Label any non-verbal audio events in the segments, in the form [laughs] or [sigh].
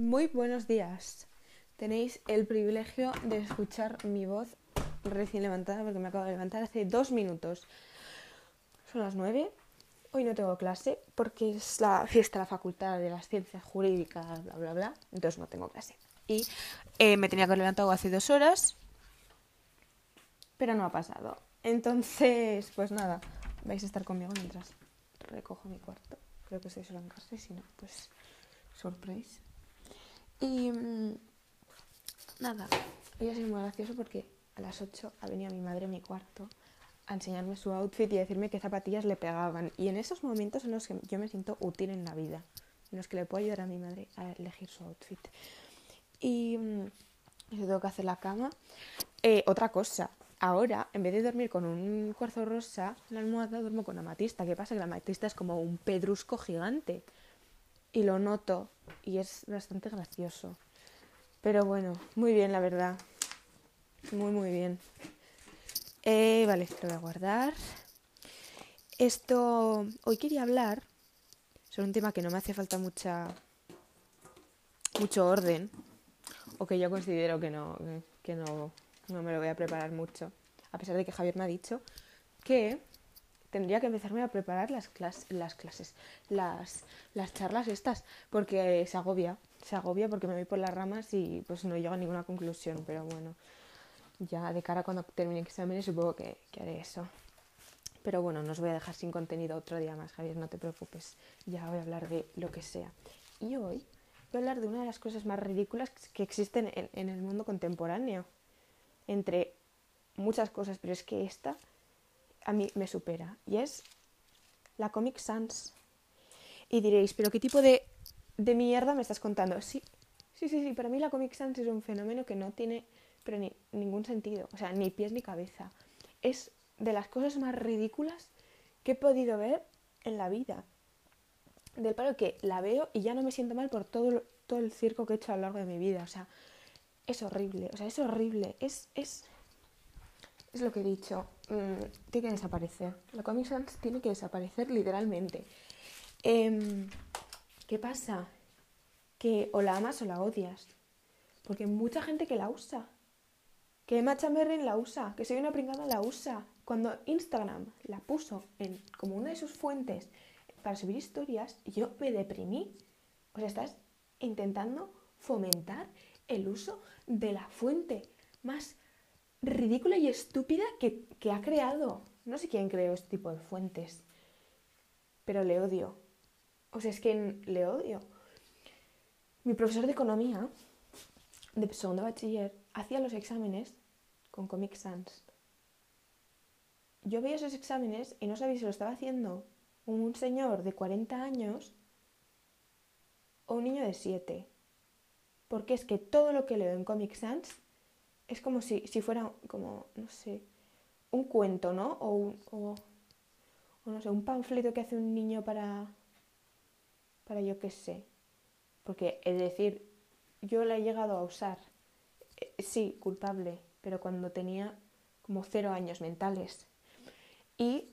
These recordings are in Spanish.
Muy buenos días. Tenéis el privilegio de escuchar mi voz recién levantada porque me acabo de levantar hace dos minutos. Son las nueve. Hoy no tengo clase porque es la fiesta de la Facultad de las Ciencias Jurídicas, bla, bla, bla. Entonces no tengo clase. Y eh, me tenía que haber levantado hace dos horas, pero no ha pasado. Entonces, pues nada, vais a estar conmigo mientras recojo mi cuarto. Creo que estoy sola en casa si no, pues sorpresa. Y mm, nada, ha sido muy gracioso porque a las 8 ha venido mi madre a mi cuarto a enseñarme su outfit y a decirme qué zapatillas le pegaban. Y en esos momentos son los que yo me siento útil en la vida, en los que le puedo ayudar a mi madre a elegir su outfit. Y mm, yo tengo que hacer la cama. Eh, otra cosa, ahora en vez de dormir con un cuarzo rosa, la almohada duermo con amatista. ¿Qué pasa? Que la amatista es como un pedrusco gigante. Y lo noto y es bastante gracioso. Pero bueno, muy bien, la verdad. Muy, muy bien. Eh, vale, lo voy a guardar. Esto, hoy quería hablar sobre un tema que no me hace falta mucha, mucho orden, o que yo considero que no, que no, no me lo voy a preparar mucho, a pesar de que Javier me ha dicho que tendría que empezarme a preparar las, las clases, las, las charlas estas, porque se agobia, se agobia porque me voy por las ramas y pues no llego a ninguna conclusión, pero bueno, ya de cara a cuando termine exámenes supongo que, que haré eso. Pero bueno, no os voy a dejar sin contenido otro día más, Javier, no te preocupes, ya voy a hablar de lo que sea. Y hoy voy a hablar de una de las cosas más ridículas que existen en, en el mundo contemporáneo, entre muchas cosas, pero es que esta a mí me supera y es la Comic Sans. Y diréis, ¿pero qué tipo de, de mierda me estás contando? Sí, sí, sí, sí, para mí la Comic Sans es un fenómeno que no tiene pero ni, ningún sentido, o sea, ni pies ni cabeza. Es de las cosas más ridículas que he podido ver en la vida. Del palo que la veo y ya no me siento mal por todo, todo el circo que he hecho a lo largo de mi vida. O sea, es horrible, o sea, es horrible. Es, es, es lo que he dicho. Mm, tiene que desaparecer. La Comic Sans tiene que desaparecer literalmente. Eh, ¿Qué pasa? Que o la amas o la odias. Porque hay mucha gente que la usa. Que Emma Chamberlain la usa. Que soy una pringada la usa. Cuando Instagram la puso como una de sus fuentes para subir historias, yo me deprimí. O sea, estás intentando fomentar el uso de la fuente más ridícula y estúpida que, que, ha creado. No sé quién creó este tipo de fuentes, pero le odio. O sea, es que le odio. Mi profesor de economía, de segundo bachiller, hacía los exámenes con Comic Sans. Yo veía esos exámenes y no sabía si lo estaba haciendo un señor de 40 años o un niño de 7. Porque es que todo lo que leo en Comic Sans es como si, si fuera como, no sé, un cuento, ¿no? O, un, o, no sé, un panfleto que hace un niño para, para yo qué sé. Porque, es decir, yo la he llegado a usar, eh, sí, culpable, pero cuando tenía como cero años mentales. Y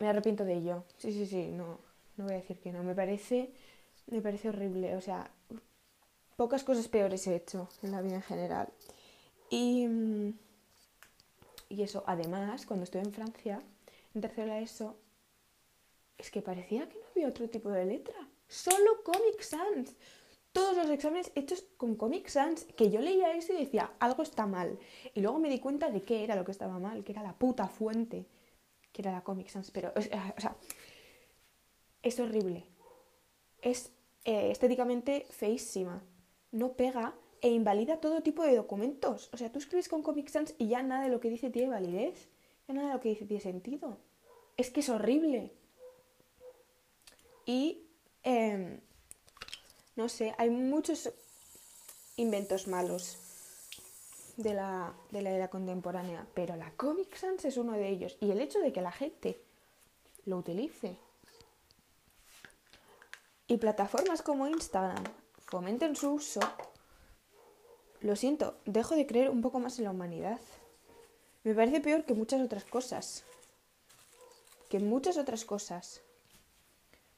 me arrepiento de ello. Sí, sí, sí, no, no voy a decir que no. Me parece, me parece horrible. O sea, pocas cosas peores he hecho en la vida en general. Y, y eso, además, cuando estuve en Francia, en tercera ESO, es que parecía que no había otro tipo de letra. Solo Comic Sans. Todos los exámenes hechos con Comic Sans, que yo leía eso y decía, algo está mal. Y luego me di cuenta de qué era lo que estaba mal, que era la puta fuente, que era la Comic Sans. Pero, o sea, es horrible. Es eh, estéticamente feísima. No pega e invalida todo tipo de documentos. O sea, tú escribes con Comic Sans y ya nada de lo que dice tiene validez. Ya nada de lo que dice tiene sentido. Es que es horrible. Y, eh, no sé, hay muchos inventos malos de la, de la era contemporánea, pero la Comic Sans es uno de ellos. Y el hecho de que la gente lo utilice y plataformas como Instagram fomenten su uso, lo siento, dejo de creer un poco más en la humanidad. Me parece peor que muchas otras cosas. Que muchas otras cosas.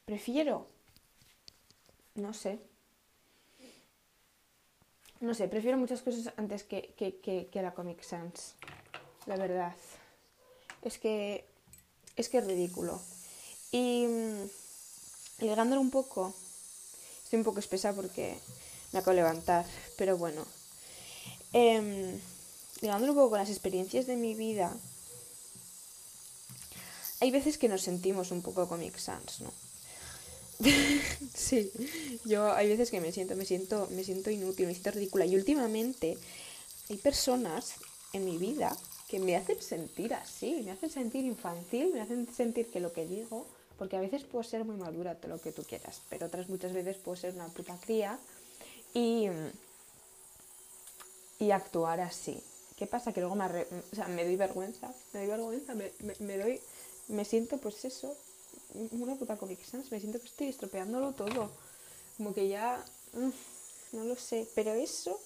Prefiero, no sé, No sé, prefiero muchas cosas antes que, que, que, la Comic Sans. La verdad. Es que. Es que es ridículo. Y. mm, Ligándolo un poco. Estoy un poco espesa porque me acabo de levantar. Pero bueno. Ligándolo un poco con las experiencias de mi vida. Hay veces que nos sentimos un poco Comic Sans, ¿no? [laughs] sí, yo hay veces que me siento, me siento, me siento inútil, me siento ridícula. Y últimamente hay personas en mi vida que me hacen sentir así, me hacen sentir infantil, me hacen sentir que lo que digo, porque a veces puedo ser muy madura, todo lo que tú quieras, pero otras muchas veces puedo ser una puta cría y, y actuar así. ¿Qué pasa? Que luego me, arre- o sea, me doy vergüenza, me doy vergüenza, me, me, me doy, me siento pues eso, una puta Comic me siento que estoy estropeándolo todo. Como que ya, no lo sé, pero eso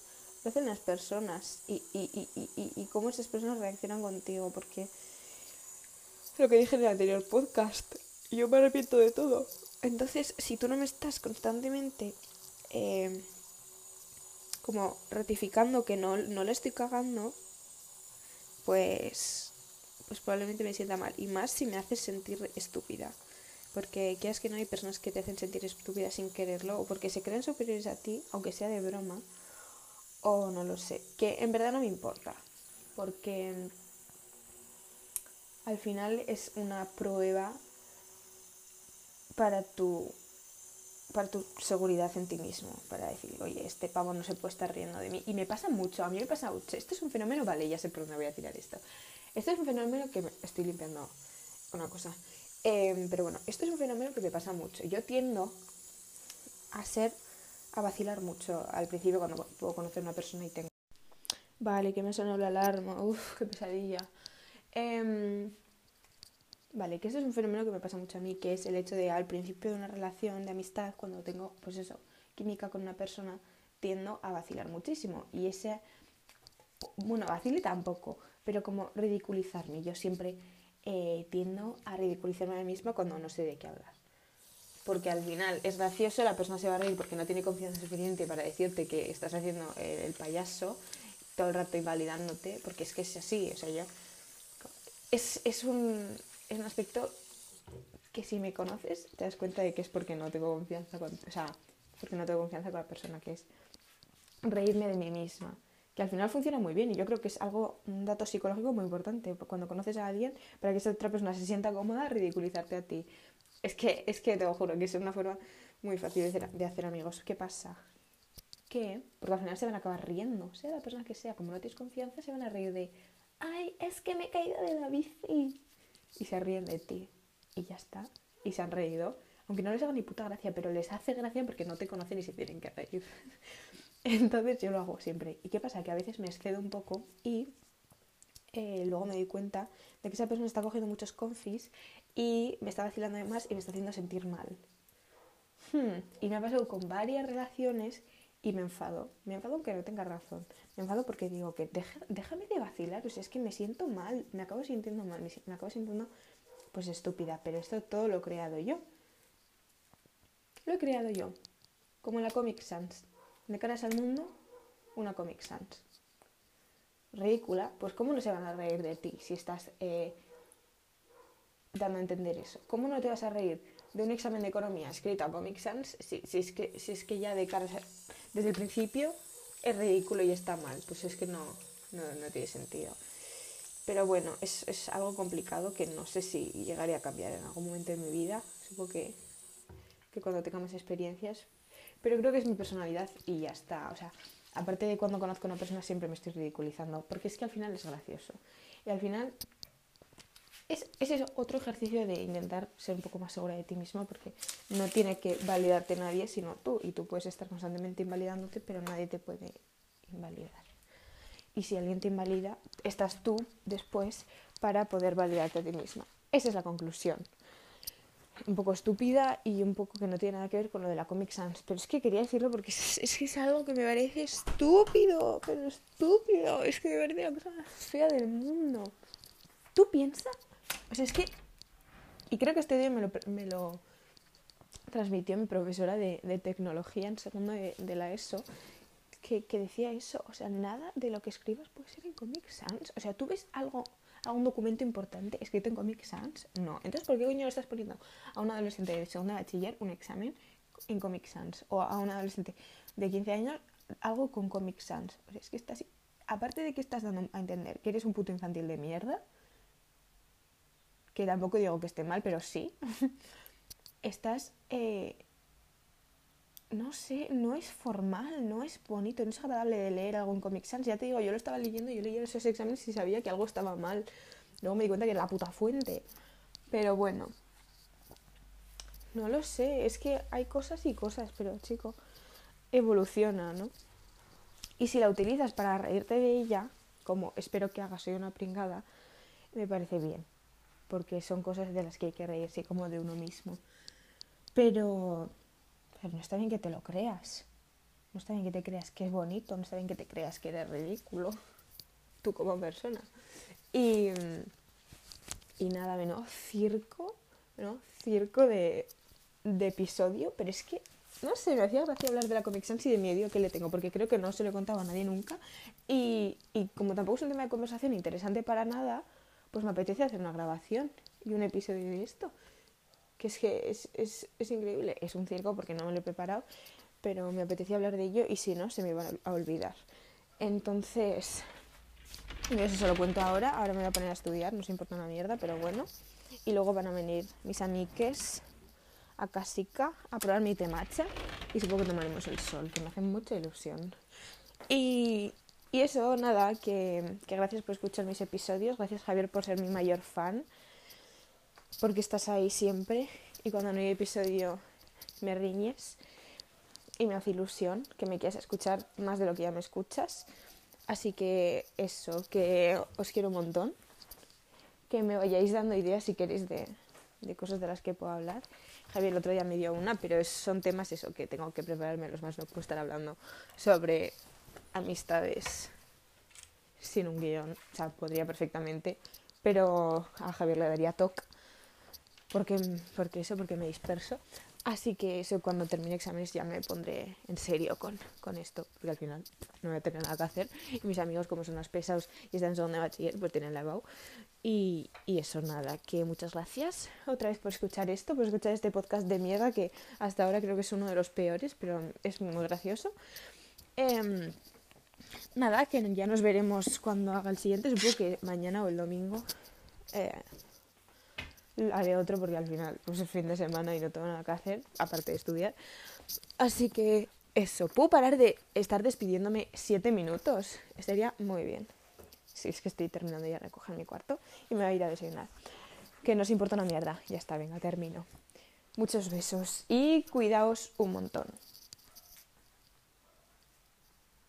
lo hacen las personas y, y, y- y cómo esas personas reaccionan contigo, porque lo que dije en el anterior podcast, yo me arrepiento de todo. Entonces, si tú no me estás constantemente eh, como ratificando que no, no le estoy cagando, pues, pues probablemente me sienta mal. Y más si me haces sentir estúpida. Porque quieras que no hay personas que te hacen sentir estúpida sin quererlo, o porque se creen superiores a ti, aunque sea de broma, o no lo sé. Que en verdad no me importa. Porque al final es una prueba para tu para tu seguridad en ti mismo, para decir, oye, este pavo no se puede estar riendo de mí. Y me pasa mucho, a mí me pasa mucho. Esto es un fenómeno, vale, ya sé por dónde voy a tirar esto. Esto es un fenómeno que me estoy limpiando una cosa. Eh, pero bueno, esto es un fenómeno que me pasa mucho. Yo tiendo a ser, a vacilar mucho al principio cuando puedo conocer a una persona y tengo... Vale, que me sonó la alarma, uff, qué pesadilla. Em, Vale, que eso es un fenómeno que me pasa mucho a mí, que es el hecho de al principio de una relación de amistad, cuando tengo, pues eso, química con una persona, tiendo a vacilar muchísimo. Y ese, bueno, vacile tampoco, pero como ridiculizarme. Yo siempre eh, tiendo a ridiculizarme a mí misma cuando no sé de qué hablar. Porque al final es gracioso, la persona se va a reír porque no tiene confianza suficiente para decirte que estás haciendo el, el payaso todo el rato invalidándote, porque es que es así, o sea, yo... Es, es un, es un aspecto que si me conoces te das cuenta de que es porque no tengo confianza con, o sea, porque no tengo confianza con la persona que es reírme de mí misma, que al final funciona muy bien y yo creo que es algo un dato psicológico muy importante cuando conoces a alguien para que esa otra persona se sienta cómoda ridiculizarte a ti. Es que es que te lo juro que es una forma muy fácil de hacer, de hacer amigos. ¿Qué pasa? Que porque al final se van a acabar riendo, sea la persona que sea, como no tienes confianza se van a reír de ay, es que me he caído de la bici y se ríen de ti. Y ya está. Y se han reído. Aunque no les haga ni puta gracia, pero les hace gracia porque no te conocen y se tienen que reír. [laughs] Entonces yo lo hago siempre. ¿Y qué pasa? Que a veces me excedo un poco y eh, luego me doy cuenta de que esa persona está cogiendo muchos confis y me está vacilando de más y me está haciendo sentir mal. Hmm, Y me ha pasado con varias relaciones y me enfado. Me enfado aunque no tenga razón. Me enfado porque digo que deja- déjame de vacilar. O sea, es que me siento mal. Me acabo sintiendo mal. Me, acabo sintiendo pues estúpida. Pero esto todo lo he creado yo. Lo he creado yo. Como la Comic Sans. De caras al mundo, una Comic Sans. Ridícula. Pues ¿cómo no se van a reír de ti si estás eh, dando a entender eso? ¿Cómo no te vas a reír de un examen de economía escrito a Comic Sans si, si es, que, si es que ya de caras a- desde el principio es ridículo y está mal? Pues es que no, no, tiene sentido. Pero bueno, es, es algo complicado que no sé si llegaré a cambiar en algún momento de mi vida. Supongo que, que cuando tenga más experiencias. Pero creo que es mi personalidad y ya está. O sea, aparte de cuando conozco a una persona siempre me estoy ridiculizando. Porque es que al final es gracioso. Y al final es, es otro ejercicio de intentar ser un poco más segura de ti misma porque no tiene que validarte nadie sino tú. Y tú puedes estar constantemente invalidándote, pero nadie te puede invalidar. Y si alguien te invalida, estás tú después para poder validarte a ti misma. Esa es la conclusión. Un poco estúpida y un poco que no tiene nada que ver con lo de la Comic Sans. Pero es que quería decirlo porque es, es que es algo que me parece estúpido, pero estúpido. Es que me parece la cosa más fea del mundo. ¿Tú piensas? O sea, es que... Y creo que este día me lo, me lo transmitió mi profesora de, de tecnología en segundo de, de la ESO, que decía eso. O sea, nada de lo que escribas puede ser en Comic Sans. O sea, tú ves algo, algún documento importante escrito en Comic Sans. No. Entonces, ¿por qué coño le estás poniendo a un adolescente de segunda bachiller un examen en Comic Sans? O a un adolescente de 15 años algo con Comic Sans. O sea, es que estás. Aparte de que estás dando a entender que eres un puto infantil de mierda, que tampoco digo que esté mal, pero sí, [laughs] estás. Eh, no sé, no es formal, no es bonito, no es agradable de leer algo en Comic Sans. Ya te digo, yo lo estaba leyendo, yo leía esos exámenes y sabía que algo estaba mal. Luego me di cuenta que era la puta fuente. Pero bueno, no lo sé, es que hay cosas y cosas, pero chico, evoluciona, ¿no? Y si la utilizas para reírte de ella, como espero que hagas soy una pringada, me parece bien, porque son cosas de las que hay que reírse como de uno mismo. Pero pero no está bien que te lo creas. No está bien que te creas que es bonito, no está bien que te creas que eres ridículo, tú como persona. Y, y nada, menos circo, ¿no? Circo de, de episodio, pero es que, no sé, me hacía gracia hablar de la Comic Sans y de mi odio que le tengo, porque creo que no se lo he contado a nadie nunca. Y, y como tampoco es un tema de conversación interesante para nada, pues me apetece hacer una grabación y un episodio de esto que es que es, es, es, increíble. Es un circo porque no me lo he preparado, pero me apetecía hablar de ello y si no, se me iba a olvidar. Entonces, eso se lo cuento ahora. Ahora me voy a poner a estudiar, no se importa una mierda, pero bueno. Y luego van a venir mis amiques a Casica a probar mi temacha y supongo que tomaremos el sol, que me hace mucha ilusión. Y, y eso, nada, que, que gracias por escuchar mis episodios, gracias Javier por ser mi mayor fan. Porque estás ahí siempre. Y cuando no hay episodio me riñes. Y me hace ilusión que me quieras escuchar más de lo que ya me escuchas. Así que eso, que os quiero un montón, que me vayáis dando ideas si queréis de, de cosas de las que puedo hablar. Javier el otro día me dio una, pero son temas eso que tengo que prepararme los más, no puedo estar hablando sobre amistades sin un guion, o sea, podría perfectamente, pero a Javier le daría toque porque, porque eso, porque me disperso. Así que eso cuando termine exámenes ya me pondré en serio con, con, esto, porque al final no voy a tener nada que hacer. Y mis amigos, como son más pesados y están en segundo de bachiller, pues tienen la EBAU. Y, y, eso, nada, que muchas gracias otra vez por escuchar esto, por escuchar este podcast de mierda que hasta ahora creo que es uno de los peores, pero es muy gracioso. Eh, nada, que ya nos veremos cuando haga el siguiente, supongo que mañana o el domingo. Eh, haré otro porque al final pues es fin de semana y no tengo nada que hacer, aparte de estudiar. Así que eso, puedo parar de estar despidiéndome siete minutos. Estaría muy bien. Si es que estoy terminando ya de recoger mi cuarto y me voy a ir a desayunar. Que no os importa una mierda. Ya está, venga, termino. Muchos besos y cuidaos un montón.